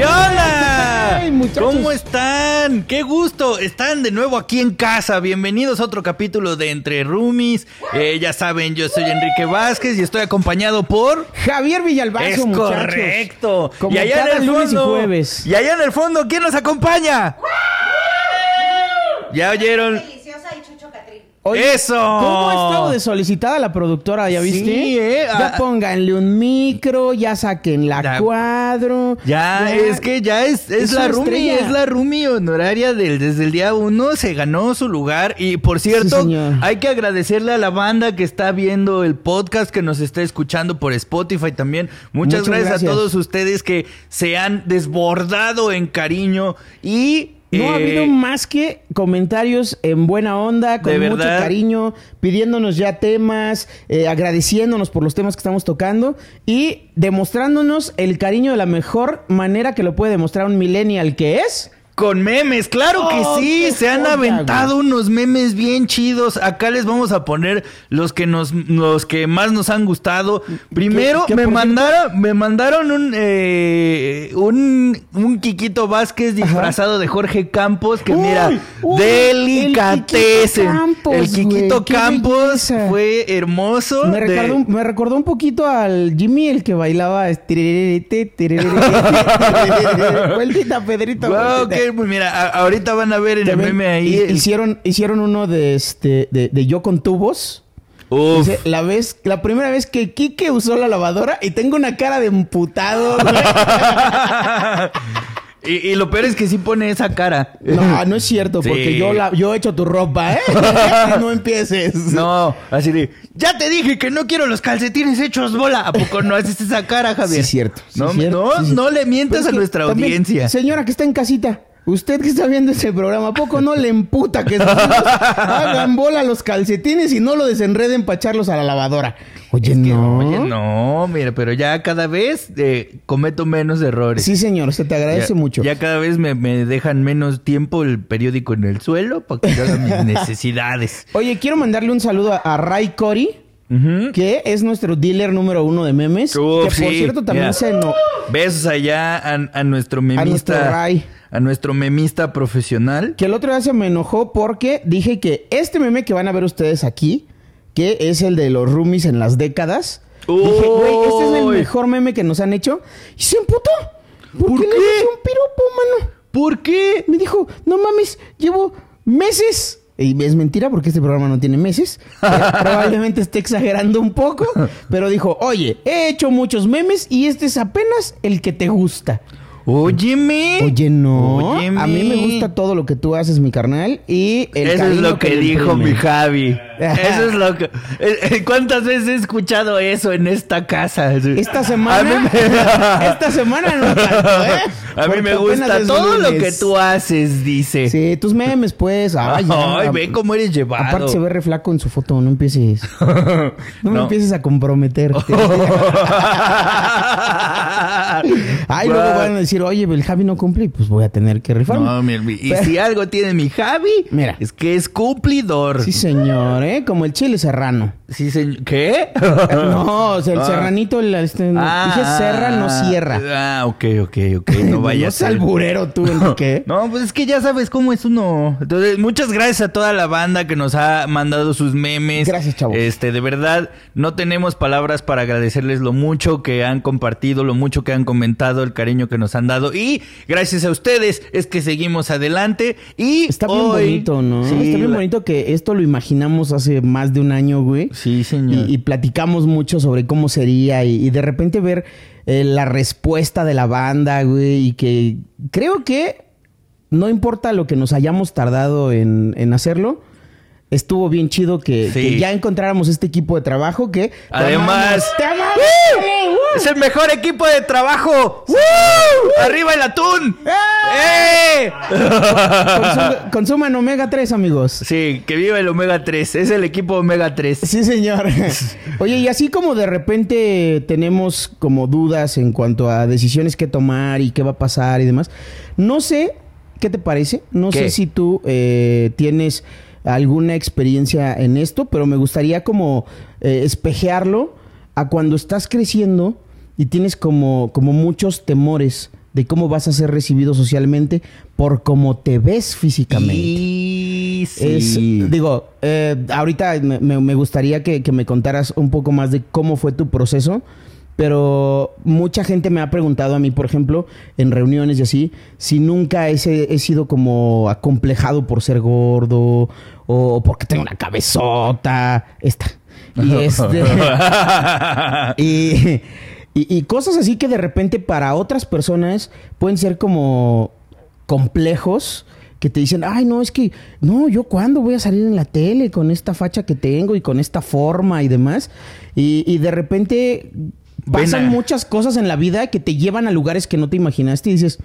¿Qué muchachos. ¿Cómo están? ¡Qué gusto! Están de nuevo aquí en casa. Bienvenidos a otro capítulo de Entre Roomies. Eh, ya saben, yo soy Enrique Vázquez y estoy acompañado por... Javier Villalbazo, es muchachos. correcto. Como y allá cada en el lunes y fondo, jueves. Y allá en el fondo, ¿quién nos acompaña? ¿Ya oyeron? ¡Eso! ¿Cómo ha estado de solicitada la productora? ¿Ya Sí, viste? eh, Ya ah, pónganle un micro, ya saquen la Ya. cuadro. Ya, es que ya es, es, Es la estrella. es la roomie honoraria del, desde el día uno, se ganó su lugar y por cierto, hay que agradecerle a la banda que está viendo el podcast, que nos está escuchando por Spotify también. Muchas, Muchas gracias, gracias. a todos ustedes que se han desbordado en cariño y... No ha eh, habido más que comentarios en buena onda, con mucho verdad. cariño, pidiéndonos ya temas, eh, agradeciéndonos por los temas que estamos tocando y demostrándonos el cariño de la mejor manera que lo puede demostrar un millennial que es. Con memes, claro que Oh, sí, qué se han joya, aventado unos memes bien chidos. Acá les vamos a poner los que nos, los que más nos han gustado. Primero qué me mandaron, me mandaron un, eh, un, un Quiquito Vázquez disfrazado de Jorge Campos que Uy, mira, uy, delicatessen. el Quiquito Campos, qué fue hermoso. Me de- recordó, un, me recordó un poquito al Jimmy, el que bailaba. es tiriririrí, tiriririrí, Vueltita, Pedrito. Wow, vueltita. Pues mira, a- ahorita van a ver en el meme ahí. el- Hicieron, hicieron uno de este de, de yo con tubos. Uf. Dice, la vez, la primera vez que Kike usó la lavadora y tengo una cara de emputado. y, y lo peor es que sí pone esa cara. no, no es cierto, Sí. porque yo la, yo he hecho tu ropa, ¿eh? no empieces. No, así de, ya te dije que no quiero los calcetines hechos bola. ¿A poco no haces esa cara, Javier? Sí, cierto. sí, no, cierto, no, sí, no le mientas a nuestra también, audiencia. Señora que está en casita, usted que está viendo ese programa, ¿a poco no le emputa que sus hijos hagan bola los calcetines y no lo desenreden para echarlos a la lavadora? Oye, Es que, no. Oye, no, mira, pero ya cada vez eh, cometo menos errores. Sí, señor, se te agradece ya, mucho. Ya cada vez me, me dejan menos tiempo el periódico en el suelo para que yo haga mis necesidades. Oye, quiero mandarle un saludo a, a Ray Que es nuestro dealer número uno de memes. Uf, que por sí, cierto también se no. Besos allá a, a nuestro memista. nuestro Ray. a nuestro memista profesional. Que el otro día se me enojó porque dije que este meme que van a ver ustedes aquí, que es el de los roomies en las décadas. Dije, güey, este es el mejor meme que nos han hecho. Y se emputó. ¿Por, ¿Por qué, le qué? dije un piropo, mano? ¿Por qué? Me dijo, no mames, llevo meses. Y es mentira porque este programa no tiene meses. Eh, Probablemente esté exagerando un poco. Pero dijo, oye, he hecho muchos memes y este es apenas el que te gusta. Óyeme. Oye, no. Óyeme. A mí me gusta todo lo que tú haces, mi carnal. Y el Eso es lo que dijo mi Javi. Eso es lo que. eh, eh, ¿Cuántas veces he escuchado eso en esta casa? Esta semana. me, esta semana no tanto, ¿eh? A mí Porque me gusta todo lo que tú haces, dice. Sí, tus memes, pues. Ay, Ay, ya. ve cómo eres llevado. Aparte se ve re flaco en su foto, no empieces. No, me No. empieces a comprometerte. Ay, luego van a decir, oye, el Javi no cumple, y pues voy a tener que rifarme. No, mi- mi- y Pero- si algo tiene mi Javi, Mira. es que es cumplidor. Sí, señor, ¿eh? Como el chile serrano. Sí, señor. ¿Qué? No, o sea, el Ah. serranito, el, este, Ah, dije serra, no cierra. Ah, ok, ok, ok. No vaya a no ser. alburero tú, Enrique. No, pues es que ya sabes cómo es uno. Entonces, muchas gracias a toda la banda que nos ha mandado sus memes. Gracias, chavos. Este, de verdad, no tenemos palabras para agradecerles lo mucho que han compartido, lo mucho que han comentado, el cariño que nos han dado. Y gracias a ustedes es que seguimos adelante. Y Está bien hoy- bonito, ¿no? Sí, Está bien la- bonito que esto lo imaginamos hace más de un año, güey. Sí, señor. Y, y platicamos mucho sobre cómo sería y, y de repente ver eh, la respuesta de la banda, güey, y que creo que no importa lo que nos hayamos tardado en, en hacerlo, estuvo bien chido que, Sí. que ya encontráramos este equipo de trabajo que... Además- ¡Te amamos! ¡Es el mejor equipo de trabajo! ¡Arriba el atún! ¡Eh! Consu- consuman Omega 3, amigos. Sí, que viva el Omega 3. Es el equipo Omega 3. Sí, señor. Oye, y así como de repente tenemos como dudas en cuanto a decisiones que tomar y qué va a pasar y demás, no sé qué te parece. No ¿Qué? sé si tú eh, tienes alguna experiencia en esto, pero me gustaría como eh, espejearlo a cuando estás creciendo y tienes como, como muchos temores de cómo vas a ser recibido socialmente por cómo te ves físicamente. Y sí. Es- digo, eh, ahorita me, me gustaría que, que me contaras un poco más de cómo fue tu proceso, pero mucha gente me ha preguntado a mí, por ejemplo, en reuniones y así, si nunca he, he sido como acomplejado por ser gordo o porque tengo una cabezota, esta. Y este... Y, y- y cosas así que de repente para otras personas pueden ser como complejos que te dicen, ay, no, es que, no, yo cuándo voy a salir en la tele con esta facha que tengo y con esta forma y demás. Y, y de repente pasan a- muchas cosas en la vida que te llevan a lugares que no te imaginaste y dices,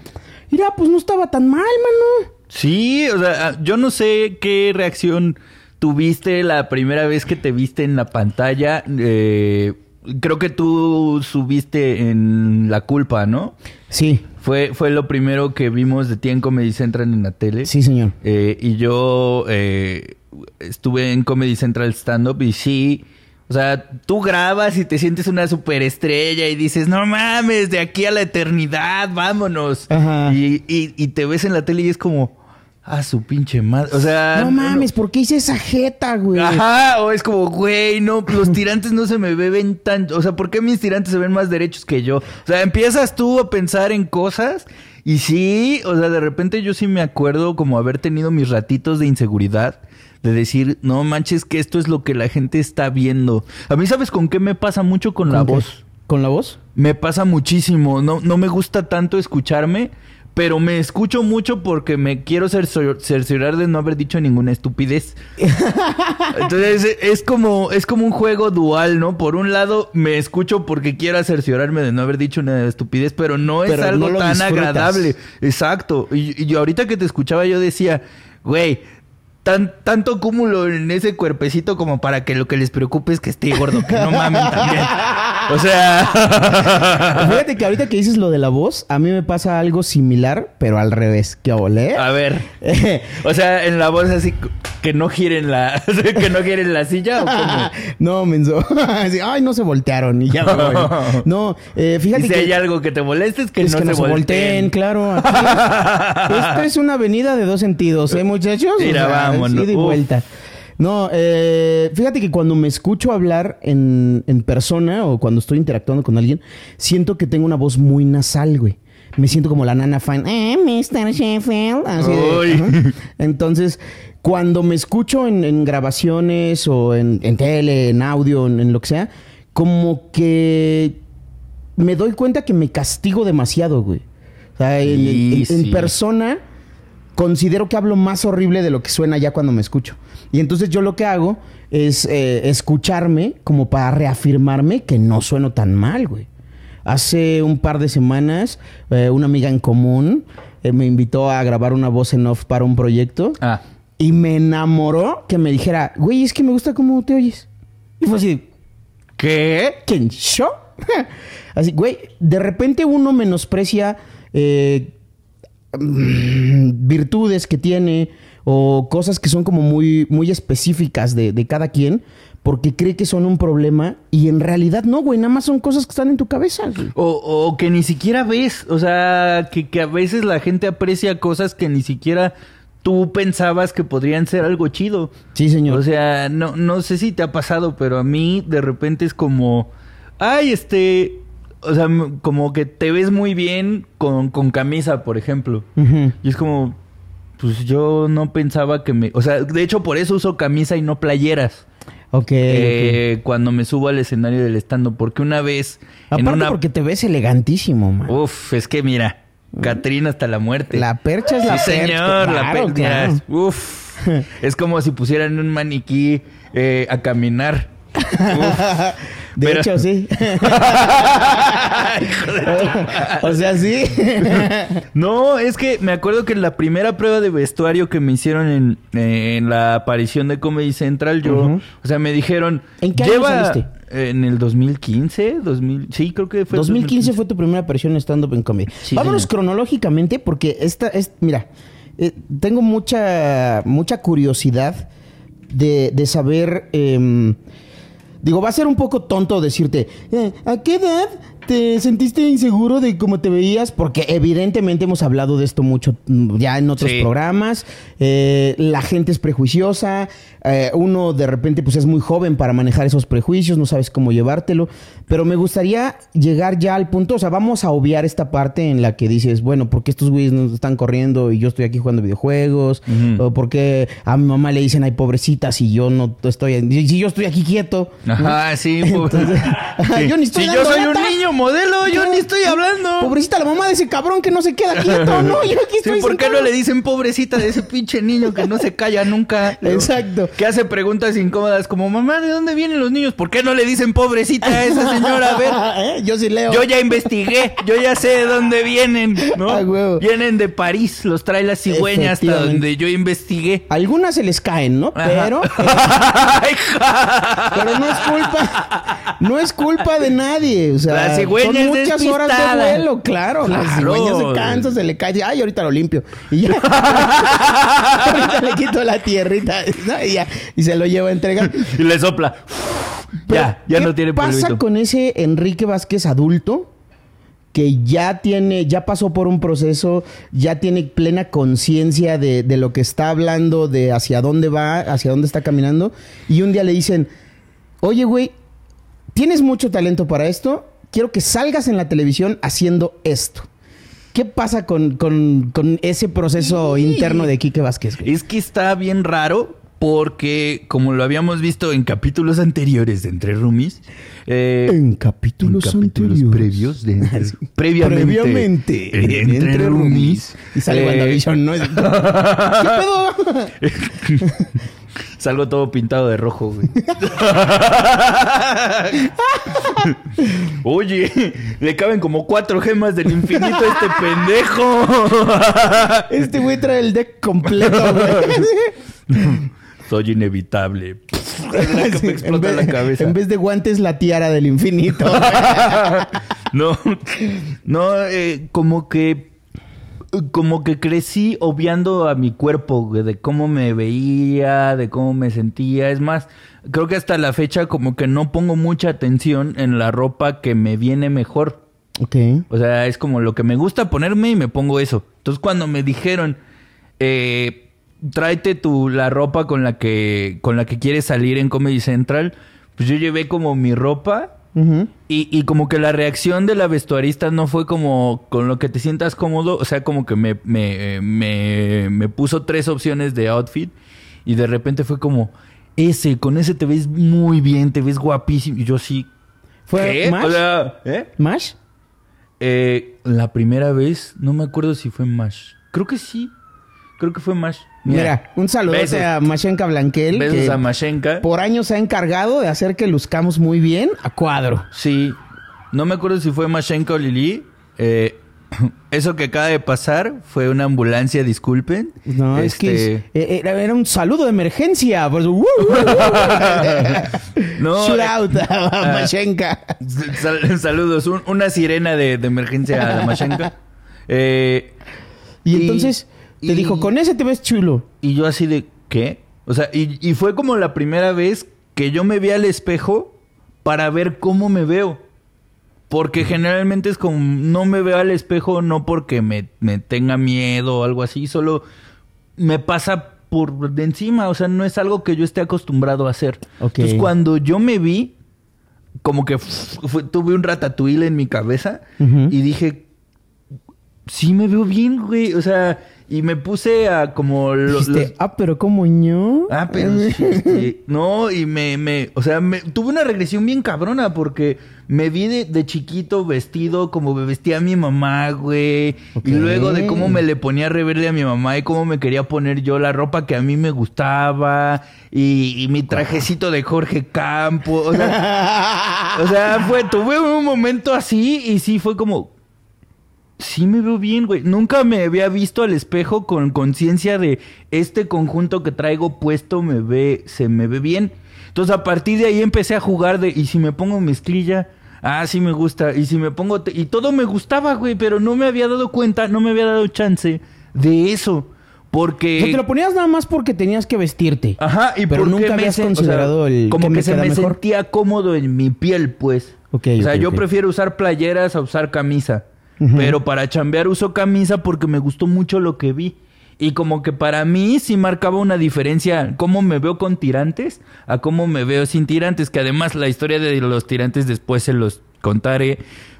mira, pues no estaba tan mal, mano. Sí, o sea, ah, yo no sé qué reacción tuviste la primera vez que te viste en la pantalla. Eh, creo que tú subiste en La Culpa, ¿no? Sí, Fue, fue lo primero que vimos de ti en Comedy Central en la tele. sí, señor. Eh, y yo eh, estuve en Comedy Central Stand Up y sí, o sea, tú grabas y te sientes una superestrella y dices, no mames, de aquí a la eternidad, vámonos. Ajá. Y, y- y te ves en la tele y es como, ah, su pinche madre. O sea, no mames, ¿por qué hice esa jeta, güey? Ajá, o es como, güey, no, los tirantes no se me ven tan... O sea, ¿por qué mis tirantes se ven más derechos que yo? O sea, empiezas tú a pensar en cosas y sí, o sea, de repente yo sí me acuerdo como haber tenido mis ratitos de inseguridad. De decir, no manches que esto es lo que la gente está viendo. A mí, ¿sabes con qué me pasa mucho con la voz? ¿Con la voz? Me pasa muchísimo. No, no me gusta tanto escucharme, pero me escucho mucho porque me quiero cercio- cerciorar de no haber dicho ninguna estupidez. Entonces es como, es como un juego dual, ¿no? Por un lado me escucho porque quiero cerciorarme de no haber dicho una estupidez, pero no es Pero algo tan disfrutas. agradable. Exacto. Y, y yo ahorita que te escuchaba yo decía, güey, tan, tanto cúmulo en ese cuerpecito como para que lo que les preocupe es que esté gordo, que no mamen también. O sea... Fíjate que ahorita que dices lo de la voz, a mí me pasa algo similar, pero al revés. ¿Qué ole? A ver. O sea, en la voz así que no giren la que no giren la silla o cómo? no, menso. Así, Ay, no se voltearon y ya me voy. No, eh, fíjate si que... hay algo que te moleste es que, es no, que se no se volteen, volteen. claro. aquí es- Esta es una avenida de dos sentidos, ¿eh, muchachos? Mira, vámonos. ida y Uf. No, eh, fíjate que cuando me escucho hablar en, en persona o cuando estoy interactuando con alguien, siento que tengo una voz muy nasal, güey. Me siento como la nana fan. Eh, Mr. Sheffield. Así de-. Entonces, cuando me escucho en, en grabaciones o en, en tele, en audio, en, lo que sea, como que me doy cuenta que me castigo demasiado, güey. O sea, en, Sí, en- en sí. persona considero que hablo más horrible de lo que suena ya cuando me escucho. Y entonces yo lo que hago es eh, escucharme como para reafirmarme que no sueno tan mal, güey. Hace un par de semanas, eh, una amiga en común eh, me invitó a grabar una voz en off para un proyecto. Ah. Y me enamoró que me dijera, güey, es que me gusta cómo te oyes. Y fue así, ¿Qué? ¿quién? ¿Yo? así, güey, de repente uno menosprecia eh, mm, virtudes que tiene o cosas que son como muy, muy específicas de, de cada quien porque cree que son un problema y en realidad no, güey, nada más son cosas que están en tu cabeza. O, o que ni siquiera ves, o sea, que, que a veces la gente aprecia cosas que ni siquiera tú pensabas que podrían ser algo chido. Sí, señor. O sea, no, no sé si te ha pasado, pero a mí de repente es como, ay, este, o sea, como que te ves muy bien con, con camisa, por ejemplo. Y es como, pues yo no pensaba que me, o sea, de hecho por eso uso camisa y no playeras. Ok. eh, cuando me subo al escenario del stand porque una vez en Aparte una porque te ves elegantísimo, man. Uf, es que mira, Catrina hasta la muerte. La percha es la sí, percha. señor, la percha. claro. Uf. es como si pusieran un maniquí eh, a caminar. Uf. De Pero- hecho, sí. O sea, sí. No, es que me acuerdo que en la primera prueba de vestuario que me hicieron en, eh, en la aparición de Comedy Central, yo, o sea, me dijeron, ¿En qué año lleva saliste? en el 2015, 2000, sí, creo que fue 2015 fue tu primera aparición en stand-up en comedy. Sí, Vámonos señor. cronológicamente porque esta es, mira, eh, tengo mucha, mucha curiosidad de, de saber, em, digo, va a ser un poco tonto decirte, eh, ¿a qué edad ¿Te sentiste inseguro de cómo te veías? Porque evidentemente hemos hablado de esto mucho mm, ya en otros Sí. programas. Eh, la gente es prejuiciosa. eh, uno de repente pues es muy joven para manejar esos prejuicios, no sabes cómo llevártelo. Pero me gustaría llegar ya al punto, o sea, vamos a obviar esta parte en la que dices, bueno, ¿por qué estos güeyes no están corriendo y yo estoy aquí jugando videojuegos? Ujú. O por qué a mi mamá le dicen, ay, pobrecita, si yo no estoy, si yo estoy aquí quieto. ¿no? Ajá, sí. Entonces, ajá, yo ni estoy Si yo soy un niño modelo, yo ni estoy hablando. Pobrecita la mamá de ese cabrón que no se queda quieto, ¿no? Yo aquí Sí, estoy ¿por qué sentado. no le dicen pobrecita de ese pinche niño que no se calla nunca? Exacto. Que hace preguntas incómodas como, mamá, ¿de dónde vienen los niños? ¿Por qué no le dicen pobrecita a esa señora? A ver, ¿Eh? Yo sí leo. yo ya investigué, yo ya sé de dónde vienen, ¿no? Ah, huevo. Vienen de París, los trae la cigüeña hasta donde yo investigué. Algunas se les caen, ¿no? Ajá. Pero, ja. pero no es culpa, no es culpa de nadie. O sea, La cigüeña son es muchas horas de vuelo, claro. La Claro. cigüeña se cansa, se le cae, ay, ahorita lo limpio. Y ya. ahorita le quito la tierrita. Y ya, y se lo lleva a entregar. y le sopla. Pero, ya, ya ¿qué no tiene pasa polvito. con ese Enrique Vázquez adulto que ya tiene, ya pasó por un proceso, ya tiene plena conciencia de, de lo que está hablando, de hacia dónde va, hacia dónde está caminando, y un día le dicen, oye, güey, tienes mucho talento para esto, quiero que salgas en la televisión haciendo esto. ¿Qué pasa con, con- con ese proceso interno de Quique Vázquez? güey? Es que está bien raro porque, como lo habíamos visto en capítulos anteriores de Entre Roomies, eh, En capítulos, en capítulos anteriores. previos de Entre- previamente, Previamente. en Entre, Roomies, Y sale eh, WandaVision, ¿no? ¿Qué pedo? Salgo todo pintado de rojo, güey. Oye, le caben como cuatro gemas del infinito a este pendejo. Este güey trae el deck completo, güey. Soy inevitable. Me explota en, vez, la cabeza. en vez de guantes, la tiara del infinito. no, no, eh, como que, como que crecí obviando a mi cuerpo, de cómo me veía, de cómo me sentía. Es más, creo que hasta la fecha como que no pongo mucha atención en la ropa que me viene mejor. ok. O sea, es como lo que me gusta ponerme y me pongo eso. Entonces, cuando me dijeron, eh, tráete tu, la ropa con la que, con la que quieres salir en Comedy Central, pues yo llevé como mi ropa Y, y como que la reacción de la vestuarista no fue como con lo que te sientas cómodo. O sea, como que me, me, me, me puso tres opciones de outfit y de repente fue como, ese, con ese te ves muy bien, te ves guapísimo. Y yo sí. ¿Fue ¿Qué? Mash? O sea, ¿eh? ¿Mash? Eh, la primera vez, no me acuerdo si fue Mash. Creo que sí. Creo que fue Mash. Mira, un saludo a Mashenka Blanquel, Besos que a Mashenka. por años se ha encargado de hacer que luzcamos muy bien a cuadro. Sí. No me acuerdo si fue Mashenka o Lili. Eh, eso que acaba de pasar fue una ambulancia, disculpen. No, es que Este, es- eh, era, era un saludo de emergencia. Por eso, ¡uh! No, Shout eh, out a ah. Mashenka. sal- saludos. Un- una sirena de, de emergencia a Mashenka. Eh, Y Y- entonces te dijo, con ese te ves chulo. Y yo así de, ¿qué? O sea, y, y fue como la primera vez que yo me vi al espejo para ver cómo me veo. Porque generalmente es como, no me veo al espejo no porque me, me tenga miedo o algo así, solo me pasa por de encima, o sea, no es algo que yo esté acostumbrado a hacer. Ok. Entonces cuando yo me vi, como que fue- tuve un ratatouille en mi cabeza y dije, sí me veo bien, güey. O sea, y me puse a como los- ah, pero ¿cómo ño? Ah, pero sí, no, y me, me, o sea, me, tuve una regresión bien cabrona porque me vi de, de chiquito vestido como me vestía mi mamá, güey. Y luego de cómo me le ponía rebelde a mi mamá y cómo me quería poner yo la ropa que a mí me gustaba y, y mi trajecito de Jorge Campo. O sea, o sea, fue, tuve un momento así y sí fue como, Sí me veo bien, güey. Nunca me había visto al espejo con conciencia de este conjunto que traigo puesto me ve, se me ve bien. Entonces a partir de ahí empecé a jugar de, y si me pongo mezclilla, ah, sí me gusta. Y si me pongo, y todo me gustaba, güey, pero no me había dado cuenta, no me había dado chance de eso. Porque... O sea, te lo ponías nada más porque tenías que vestirte. Ajá, y Pero nunca me habías sen- o sea, considerado el como que me se me mejor. sentía cómodo en mi piel, pues. Ok, o sea, yo prefiero usar playeras a usar camisa. Pero para chambear uso camisa porque me gustó mucho lo que vi. Y como que para mí sí marcaba una diferencia cómo me veo con tirantes a cómo me veo sin tirantes. Que además la historia de los tirantes después se los contaré.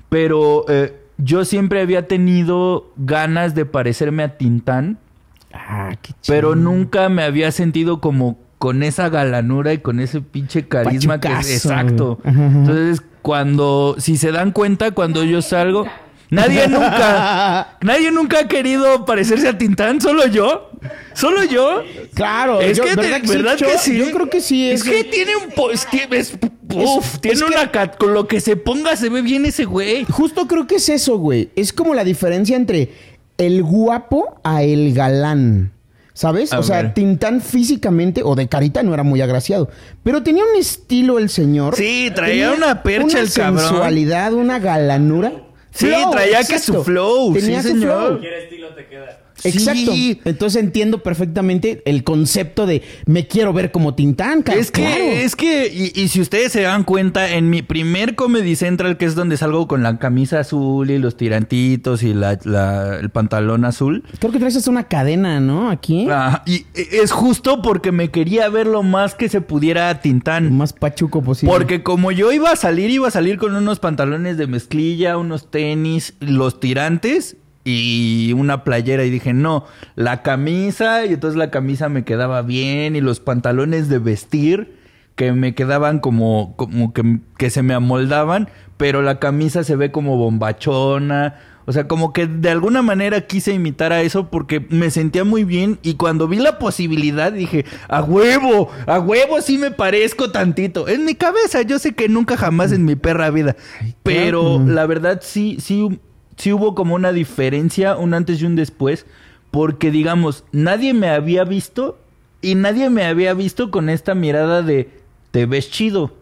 Pero eh, yo siempre había tenido ganas de parecerme a Tintán. Ah, qué chido. Pero nunca me había sentido como con esa galanura y con ese pinche carisma que exacto. güey. Ajá, ajá. Entonces, cuando si se dan cuenta cuando yo salgo, nadie nunca nadie nunca ha querido parecerse a Tintán, solo yo. Solo yo. Claro, Es yo- que, ¿verdad, te- ¿verdad Yo- que sí? Yo creo que sí. Es que tiene un es que es- uf, tiene es que- una cat- con lo que se ponga se ve bien ese güey. Justo creo que es eso, güey. Es como la diferencia entre el guapo a el galán. ¿Sabes? A o sea, ver. Tintán físicamente o de carita no era muy agraciado. Pero tenía un estilo el señor. Sí, traía Tenía una percha una el cabrón. sensualidad, una galanura. Sí, traía que su flow, Tenía sí, su señor. flow. Cualquier estilo te queda. Exacto. Sí. Entonces entiendo perfectamente el concepto de me quiero ver como Tintán, cabrón. Es que, Claro. es que, y, y si ustedes se dan cuenta, en mi primer Comedy Central, que es donde salgo con la camisa azul y los tirantitos y la, la- el pantalón azul, Creo que traes una cadena, ¿no? Aquí. ah, y es justo porque me quería ver lo más que se pudiera a Lo Tintán. más pachuco posible. Porque como yo iba a salir, iba a salir con unos pantalones de mezclilla, unos tenis, los tirantes y una playera. Y dije, no, la camisa, y entonces la camisa me quedaba bien, y los pantalones de vestir que me quedaban como, como que, que se me amoldaban, pero la camisa se ve como bombachona. O sea, como que de alguna manera quise imitar a eso porque me sentía muy bien y cuando vi la posibilidad dije, a huevo, a huevo sí me parezco tantito. En mi cabeza, yo sé que nunca jamás en mi perra vida, pero claro. la verdad sí, sí, sí hubo como una diferencia, un antes y un después, porque digamos, nadie me había visto y nadie me había visto con esta mirada de, te ves chido.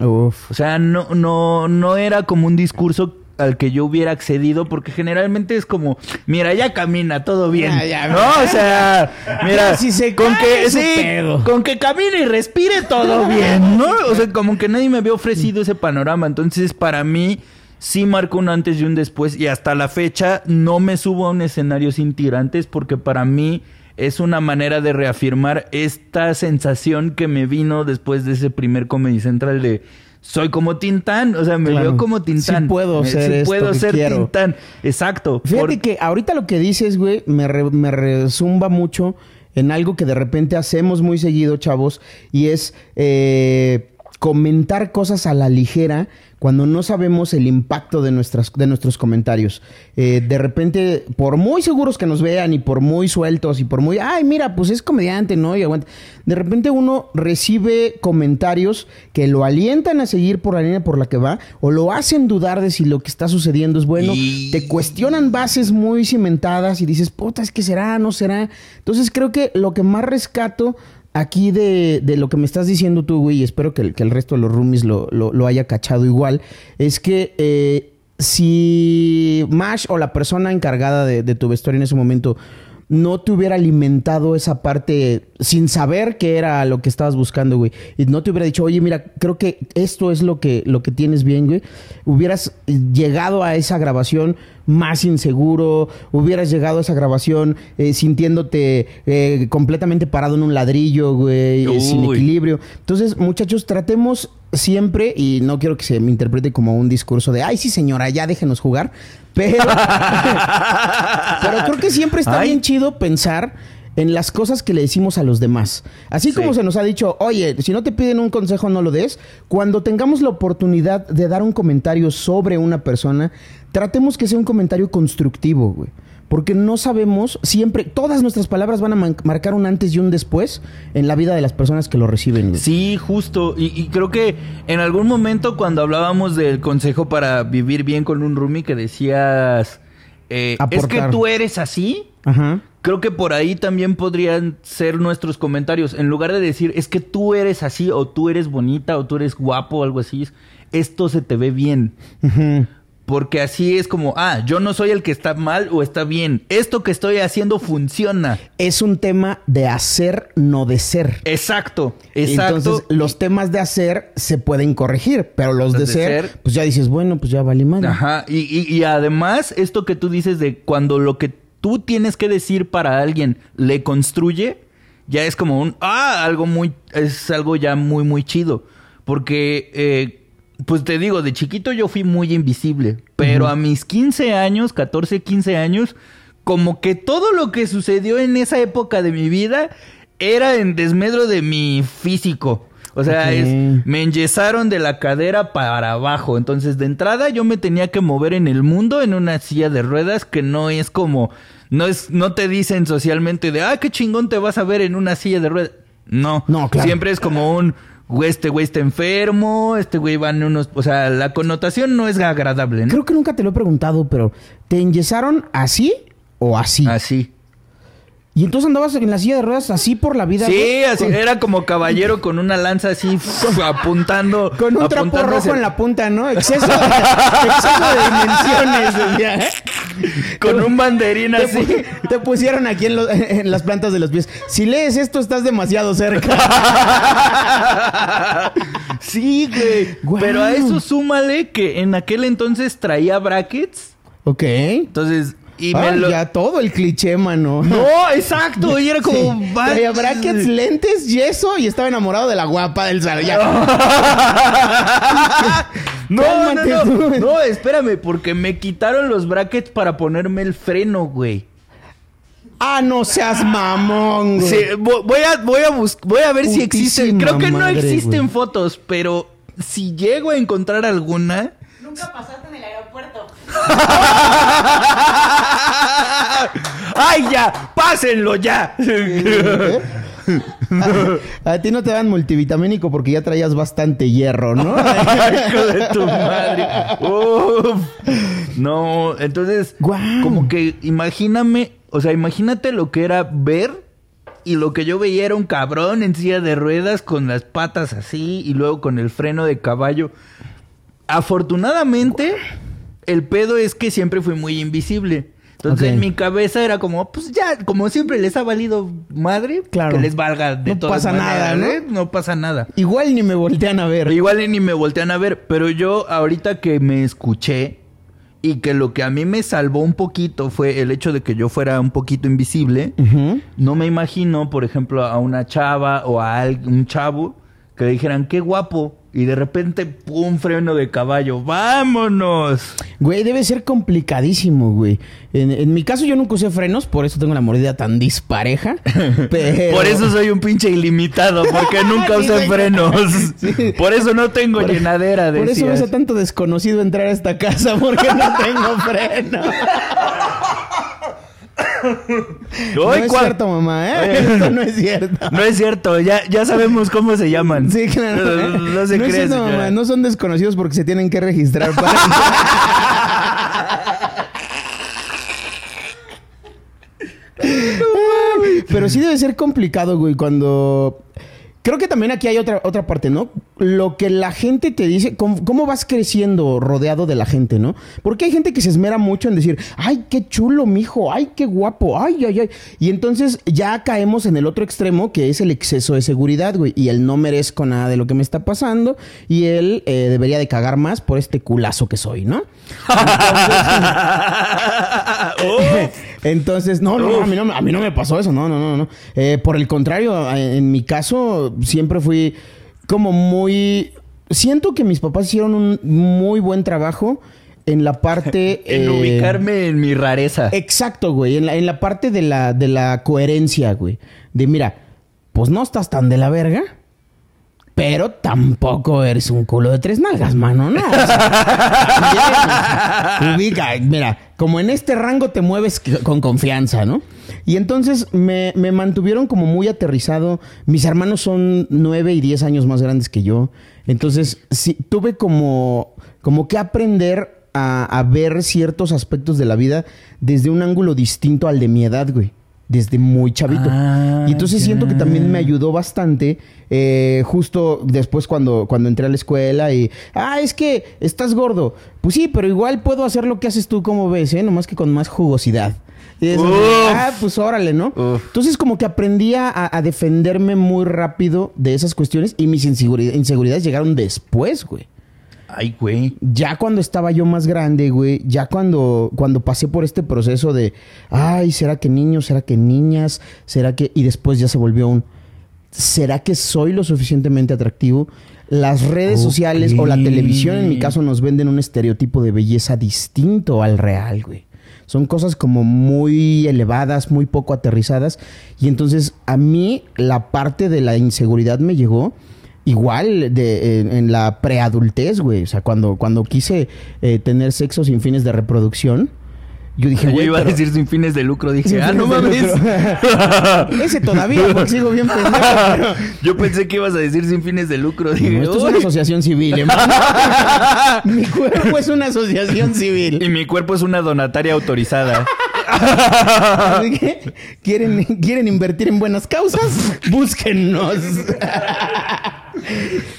Uf. O sea, no, no, no era como un discurso al que yo hubiera accedido, porque generalmente es como, mira, ya camina, todo bien. Ya, ya, no, o sea, mira, si se con que sí, pedo. con que camine y respire todo bien, ¿no? O sea, como que nadie me había ofrecido ese panorama. Entonces, para mí, sí marcó un antes y un después. Y hasta la fecha, no me subo a un escenario sin tirantes, porque para mí es una manera de reafirmar esta sensación que me vino después de ese primer Comedy Central de soy como Tintán, o sea, me Claro. veo como Tintán. Sí puedo Me- ser sí esto puedo que ser quiero. Tintán. Exacto. Fíjate Por- que ahorita lo que dices, güey, me, re- me resumba mucho en algo que de repente hacemos muy seguido, chavos, y es eh, comentar cosas a la ligera cuando no sabemos el impacto de, nuestras, de nuestros comentarios. Eh, de repente, por muy seguros que nos vean y por muy sueltos y por muy, ay, mira, pues es comediante, ¿no? Y aguanta. De repente uno recibe comentarios que lo alientan a seguir por la línea por la que va o lo hacen dudar de si lo que está sucediendo es bueno. Y- Te cuestionan bases muy cimentadas y dices, puta, es que será, no será. Entonces creo que lo que más rescato aquí de, de lo que me estás diciendo tú, güey, y espero que, que el resto de los roomies lo, lo- haya cachado igual, es que eh, si Mash o la persona encargada de, de tu vestuario en ese momento no te hubiera alimentado esa parte sin saber qué era lo que estabas buscando, güey. Y no te hubiera dicho, oye, mira, creo que esto es lo que, lo que tienes bien, güey. Hubieras llegado a esa grabación más inseguro, hubieras llegado a esa grabación eh, sintiéndote eh, completamente parado en un ladrillo, güey, eh, sin equilibrio. Entonces, muchachos, tratemos siempre, y no quiero que se me interprete como un discurso de, ay, sí, señora, ya déjenos jugar, pero, pero creo que siempre está Ay. bien chido pensar en las cosas que le decimos a los demás. Así como se nos ha dicho, oye, si no te piden un consejo, no lo des. Cuando tengamos la oportunidad de dar un comentario sobre una persona, tratemos que sea un comentario constructivo, güey. Porque no sabemos, siempre, todas nuestras palabras van a marcar un antes y un después en la vida de las personas que lo reciben. güey. Sí, justo. Y, y creo que en algún momento cuando hablábamos del consejo para vivir bien con un roomie que decías, eh, es que tú eres así, Ajá. creo que por ahí también podrían ser nuestros comentarios. En lugar de decir, es que tú eres así, o tú eres bonita, o tú eres guapo, o algo así, es, esto se te ve bien. Ujú. Porque así es como, ah, yo no soy el que está mal o está bien. Esto que estoy haciendo funciona. Es un tema de hacer, no de ser. Exacto, exacto. Entonces, los temas de hacer se pueden corregir, pero los, de, ser, pues ya dices, bueno, pues ya vale mal. Ajá, y, y, y además, esto que tú dices de cuando lo que tú tienes que decir para alguien le construye, ya es como un, ah, algo muy, es algo ya muy, muy chido. Porque, eh, pues te digo, de chiquito yo fui muy invisible, pero a mis 15 años, 14, 15 años, como que todo lo que sucedió en esa época de mi vida era en desmedro de mi físico. O sea, es, me enyesaron de la cadera para abajo. Entonces, de entrada, yo me tenía que mover en el mundo en una silla de ruedas que no es como, no es, no te dicen socialmente de, ah, qué chingón te vas a ver en una silla de ruedas. No, No, claro. Siempre es como un, güey, este güey está enfermo, este güey va en unos, o sea, la connotación no es agradable, ¿no? Creo que nunca te lo he preguntado, pero ¿te enyesaron así o así? Así. Y entonces andabas en la silla de ruedas así por la vida. Sí, así, Con- era como caballero con una lanza así apuntando. Con un trapo rojo hacia- en la punta, ¿no? Exceso de, exceso de dimensiones. decía, ¿eh? Con un banderín Te, así. pu- te pusieron aquí en, lo- en las plantas de los pies. Si lees esto, estás demasiado cerca. sí, güey. Pero a eso súmale que en aquel entonces traía brackets. ok. Entonces, y me Ah, lo. Ya todo el cliché, mano. No, exacto. Y era como. Sí. Traía brackets, lentes, yeso y estaba enamorado de la guapa del salón. Ya. No, no, Cálmate no. tú. No, espérame, porque me quitaron los brackets para ponerme el freno, güey. Ah, no seas mamón, güey. Sí, vo- voy a, voy a bus- voy a ver si existen. Creo que no existen güey. fotos, pero si llego a encontrar alguna. Nunca pasaste en el aeropuerto. ¡Ay, ya! ¡Pásenlo ya! A ti no te dan multivitamínico porque ya traías bastante hierro, ¿no? Hijo de tu madre. Uf. No, entonces, como que imagíname, o sea, imagínate lo que era ver y lo que yo veía era un cabrón en silla de ruedas con las patas así y luego con el freno de caballo. Afortunadamente, el pedo es que siempre fui muy invisible. Entonces en mi cabeza era como, pues ya, como siempre les ha valido madre, Claro. que les valga de No todas pasa nada, ¿no? ¿eh? No pasa nada. Igual ni me voltean a ver. Igual ni me voltean a ver, pero yo ahorita que me escuché y que lo que a mí me salvó un poquito fue el hecho de que yo fuera un poquito invisible, no me imagino, por ejemplo, a una chava o a un chavo que le dijeran, qué guapo, y de repente, pum, freno de caballo, vámonos. Güey, debe ser complicadísimo, güey. En, en mi caso yo nunca usé frenos, por eso tengo la mordida tan dispareja. Pero... Por eso soy un pinche ilimitado, porque nunca usé frenos. Sí. Por eso no tengo Por- llenadera, Por eso ves a tanto desconocido entrar a esta casa porque no tengo freno. No es ¿cuál? cierto, mamá, ¿eh? Esto no es cierto. No es cierto, ya, ya sabemos cómo se llaman. Sí, claro. ¿eh? No, no se es cree, cierto, señora. mamá. No son desconocidos porque se tienen que registrar para... Pero sí debe ser complicado, güey, cuando... Creo que también aquí hay otra, otra parte, ¿no? Lo que la gente te dice, cómo, cómo vas creciendo rodeado de la gente, ¿no? Porque hay gente que se esmera mucho en decir, ay, qué chulo, mijo, ay, qué guapo, ay, ay, ay. Y entonces ya caemos en el otro extremo, que es el exceso de seguridad, güey. Y el no merezco nada de lo que me está pasando. Y él eh, debería de cagar más por este culazo que soy, ¿no? Entonces, no, no, a mí no, me- a mí no me pasó eso, no, no, no, no. Eh, por el contrario, en mi caso siempre fui como muy... Siento que mis papás hicieron un muy buen trabajo en la parte... En eh, ubicarme en mi rareza. Exacto, güey, en la, en la parte de la, de la coherencia, güey. De mira, pues no estás tan de la verga. Pero tampoco eres un culo de tres nalgas, mano, ¿no? O sea, bien, ubica, mira, como en este rango te mueves con confianza, ¿no? Y entonces me, me mantuvieron como muy aterrizado. Mis hermanos son nueve y diez años más grandes que yo. Entonces, sí, tuve como, como que aprender a, a ver ciertos aspectos de la vida desde un ángulo distinto al de mi edad, güey. Desde muy chavito. Ah, y entonces siento que también me ayudó bastante eh, justo después cuando, cuando entré a la escuela y, ah, es que estás gordo. Pues sí, pero igual puedo hacer lo que haces tú, como ves, ¿eh? Nomás que con más jugosidad. Y es así, Uf. ah, pues órale, ¿no? Uf. Entonces como que aprendí a, a defenderme muy rápido de esas cuestiones y mis inseguri- inseguridades llegaron después, güey. Ay, güey. Ya cuando estaba yo más grande, güey, ya cuando, cuando pasé por este proceso de, ay, ¿será que niños? ¿Será que niñas? ¿Será que...? Y después ya se volvió un, ¿será que soy lo suficientemente atractivo? Las redes sociales o la televisión, en mi caso, nos venden un estereotipo de belleza distinto al real, güey. Son cosas como muy elevadas, muy poco aterrizadas. Y entonces a mí la parte de la inseguridad me llegó igual de, en, en la preadultez, güey. O sea, cuando, cuando quise eh, tener sexo sin fines de reproducción, yo dije, Yo güey, iba a decir sin fines de lucro. Dije, ah, no mames. lucro". Ese todavía, porque sigo bien pendejo. pero- Yo pensé que ibas a decir sin fines de lucro. Dije, No, esto es una asociación civil, hermano. Mi cuerpo es una asociación civil. Y mi cuerpo es una donataria autorizada. Así que, ¿quieren, ¿quieren invertir en buenas causas? Búsquennos.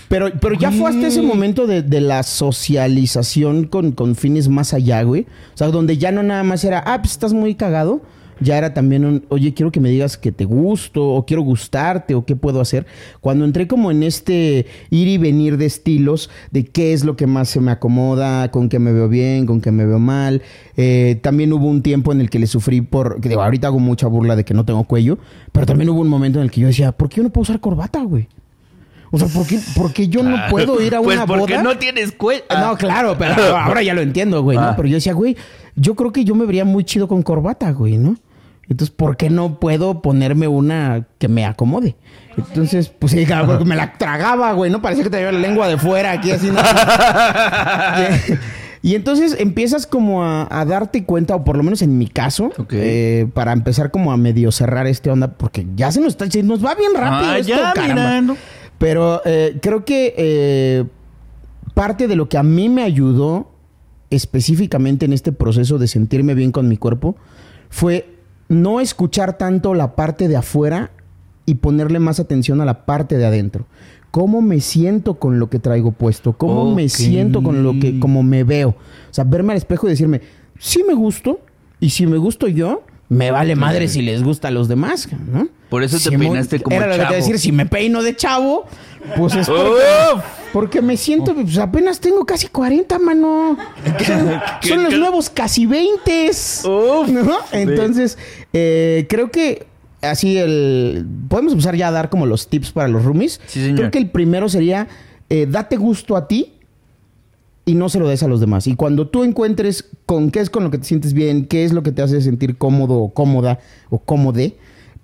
Pero, pero ya fue hasta ese momento de, de la socialización con, con fines más allá, güey. O sea, donde ya no nada más era, ah, pues estás muy cagado. Ya era también un, oye, quiero que me digas que te gusto, o quiero gustarte, o qué puedo hacer. Cuando entré como en este ir y venir de estilos, de qué es lo que más se me acomoda, con qué me veo bien, con qué me veo mal. Eh, también hubo un tiempo en el que le sufrí por, que digo, ahorita hago mucha burla de que no tengo cuello, pero también hubo un momento en el que yo decía, ¿por qué yo no puedo usar corbata, güey? O sea, ¿por qué, por qué yo no puedo ir a pues una porque boda? no tienes cuello. No, claro, pero ahora ya lo entiendo, güey, ¿no? Ah. Pero yo decía, güey, yo creo que yo me vería muy chido con corbata, güey, ¿no? Entonces, ¿por qué no puedo ponerme una que me acomode? Entonces, pues sí, porque me la tragaba, güey, ¿no? Parecía que tenía la lengua de fuera aquí así, ¿no? Y entonces empiezas como a, a darte cuenta, o por lo menos en mi caso, eh, para empezar como a medio cerrar este onda, porque ya se nos está se nos va bien rápido. Ah, esto, ya, caramba. mira, no. Pero eh, creo que eh, parte de lo que a mí me ayudó específicamente en este proceso de sentirme bien con mi cuerpo fue no escuchar tanto la parte de afuera y ponerle más atención a la parte de adentro. ¿Cómo me siento con lo que traigo puesto? ¿Cómo me siento con lo que, como me veo? O sea, verme al espejo y decirme, sí me gusto, y si me gusto yo, me vale madre si les gusta a los demás, ¿no? Por eso te Si peinaste como Era lo que te chavo. decir, si me peino de chavo, pues es porque, porque me siento, pues apenas tengo casi 40, mano. Son, ¿Qué- son los nuevos casi 20. Uf. ¿No? Entonces, eh, creo que así el... Podemos empezar ya a dar como los tips para los roomies. Sí, señor. Creo que el primero sería, eh, date gusto a ti y no se lo des a los demás. Y cuando tú encuentres con qué es con lo que te sientes bien, qué es lo que te hace sentir cómodo o cómoda o cómode,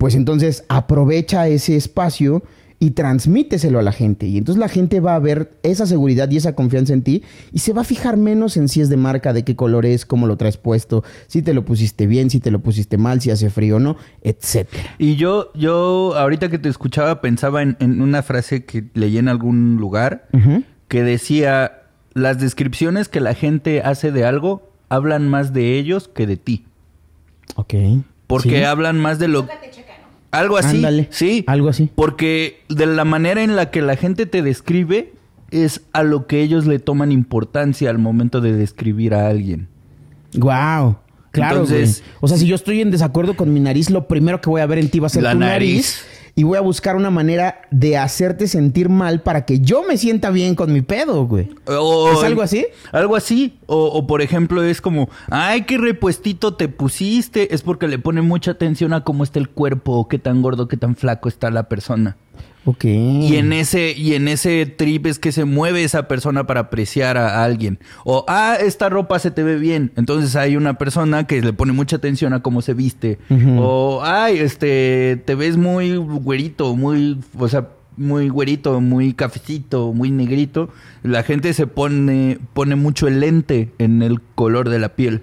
pues entonces aprovecha ese espacio y transmíteselo a la gente. Y entonces la gente va a ver esa seguridad y esa confianza en ti y se va a fijar menos en si es de marca, de qué color es, cómo lo traes puesto, si te lo pusiste bien, si te lo pusiste mal, si hace frío o no, etcétera. Y yo, yo, ahorita que te escuchaba, pensaba en, en una frase que leí en algún lugar que decía: Las descripciones que la gente hace de algo hablan más de ellos que de ti. Ok. Porque Sí. hablan más de lo. Algo así. Ándale. Sí. Algo así. Porque de la manera en la que la gente te describe es a lo que ellos le toman importancia al momento de describir a alguien. Wow. Claro, Entonces- güey. O sea, si yo estoy en desacuerdo con mi nariz, lo primero que voy a ver en ti va a ser La tu nariz. nariz. Y voy a buscar una manera de hacerte sentir mal para que yo me sienta bien con mi pedo, güey. O- ¿Es algo así? Algo así. O, o, por ejemplo es como, ay, qué repuestito te pusiste. Es porque le pone mucha atención a cómo está el cuerpo, o qué tan gordo, qué tan flaco está la persona. Y en ese, y en ese trip es que se mueve esa persona para apreciar a alguien. O, ah, esta ropa se te ve bien. Entonces hay una persona que le pone mucha atención a cómo se viste. O, ay, este, te ves muy güerito, muy, o sea, muy güerito, muy cafecito, muy negrito. La gente se pone, pone mucho el lente en el color de la piel.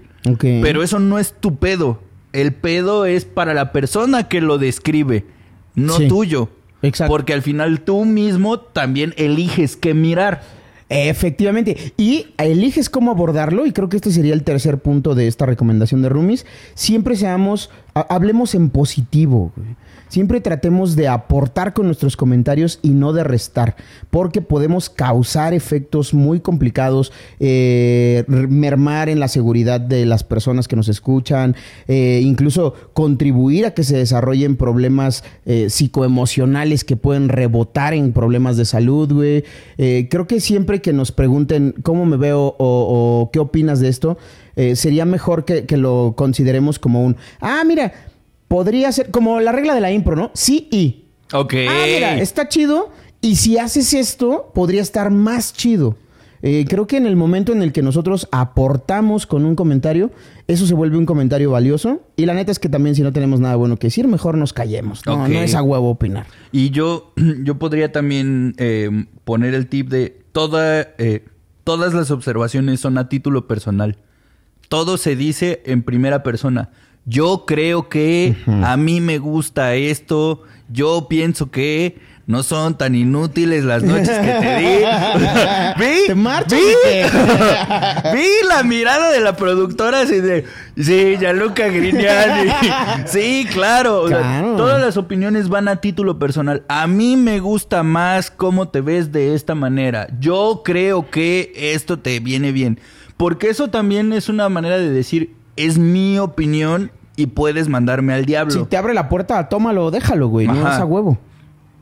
Pero eso no es tu pedo. El pedo es para la persona que lo describe, no Sí. tuyo. Exacto. Porque al final tú mismo también eliges qué mirar. Efectivamente. Y eliges cómo abordarlo. Y creo que este sería el tercer punto de esta recomendación de Roomies. Siempre seamos ha- hablemos en positivo. güey. Siempre tratemos de aportar con nuestros comentarios y no de restar, porque podemos causar efectos muy complicados, eh, mermar en la seguridad de las personas que nos escuchan, eh, incluso contribuir a que se desarrollen problemas eh, psicoemocionales que pueden rebotar en problemas de salud, güey. Creo que siempre que nos pregunten cómo me veo o, qué opinas de esto, sería mejor que, que lo consideremos como un, ah, mira, podría ser como la regla de la impro, ¿no? Sí y. Ok. Ah, mira, está chido. Y si haces esto, podría estar más chido. Eh, creo que en el momento en el que nosotros aportamos con un comentario, eso se vuelve un comentario valioso. Y la neta es que también si no tenemos nada bueno que decir, mejor nos callemos. No, no es a huevo opinar. Y yo, yo podría también eh, poner el tip de toda, eh, todas las observaciones son a título personal. Todo se dice en primera persona. Yo creo que a mí me gusta esto. Yo pienso que no son tan inútiles las noches que te di. ¿Vi? Te marchas, ¿Vi? la mirada de la productora así de... Sí, Gianluca Grignani. Sí, claro. O sea, Claro. todas las opiniones van a título personal. A mí me gusta más cómo te ves de esta manera. Yo creo que esto te viene bien. Porque eso también es una manera de decir, es mi opinión y puedes mandarme al diablo. Si te abre la puerta, tómalo, déjalo, güey. No es a huevo.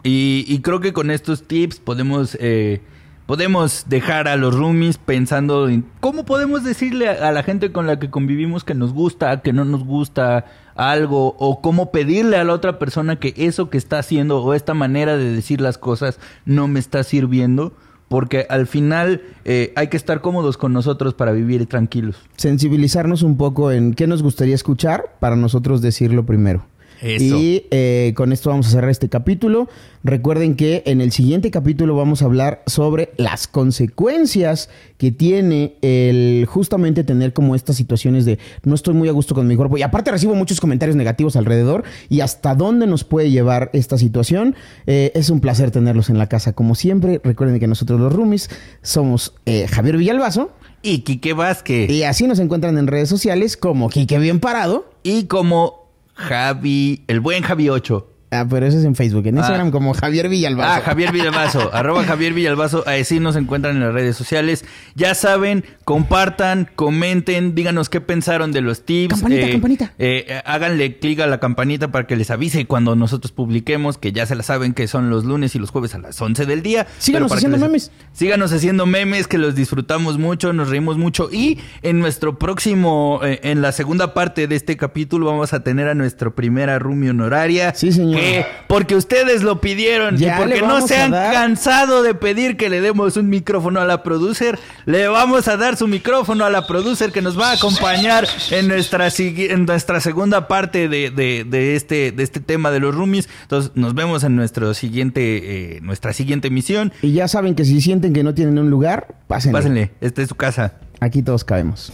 Y, y creo que con estos tips podemos, eh, podemos dejar a los roomies pensando en cómo podemos decirle a, a la gente con la que convivimos que nos gusta, que no nos gusta algo, o cómo pedirle a la otra persona que eso que está haciendo o esta manera de decir las cosas no me está sirviendo. Porque al final eh, hay que estar cómodos con nosotros para vivir tranquilos. sensibilizarnos un poco en qué nos gustaría escuchar para nosotros decirlo primero. Eso. Y eh, con esto vamos a cerrar este capítulo. Recuerden que en el siguiente capítulo vamos a hablar sobre las consecuencias que tiene el justamente tener como estas situaciones de no estoy muy a gusto con mi cuerpo. Y aparte recibo muchos comentarios negativos alrededor y hasta dónde nos puede llevar esta situación. Eh, es un placer tenerlos en la casa como siempre. Recuerden que nosotros los roomies somos eh, Javier Villalbazo. Y Quique Vázquez. Y así nos encuentran en redes sociales como Quique Bien Parado. Y como Javi, el buen Javi 8. Ah, pero eso es en Facebook. En Ah. Instagram como Javier Villalbazo. Ah, Javier Villalbazo, arroba Javier Villalbazo, así nos encuentran en las redes sociales. Ya saben, compartan, comenten, díganos qué pensaron de los tips. Campanita, campanita. eh, eh, háganle clic a la campanita para que les avise cuando nosotros publiquemos, que ya se la saben que son los lunes y los jueves a las 11 del día. Síganos haciendo les- memes. Síganos haciendo memes, que los disfrutamos mucho, nos reímos mucho. Y en nuestro próximo, eh, en la segunda parte de este capítulo, vamos a tener a nuestra primera roomie honoraria. Sí, señor. Que porque ustedes lo pidieron Ya y porque no se han dar- cansado de pedir que le demos un micrófono a la producer, le vamos a dar su micrófono a la producer que nos va a acompañar en nuestra, en nuestra segunda parte de, de- de este, de este tema de los roomies. Entonces, nos vemos en nuestro siguiente, eh, nuestra siguiente emisión. Y ya saben que si sienten que no tienen un lugar, pásenle. Pásenle, esta es su casa. Aquí todos cabemos.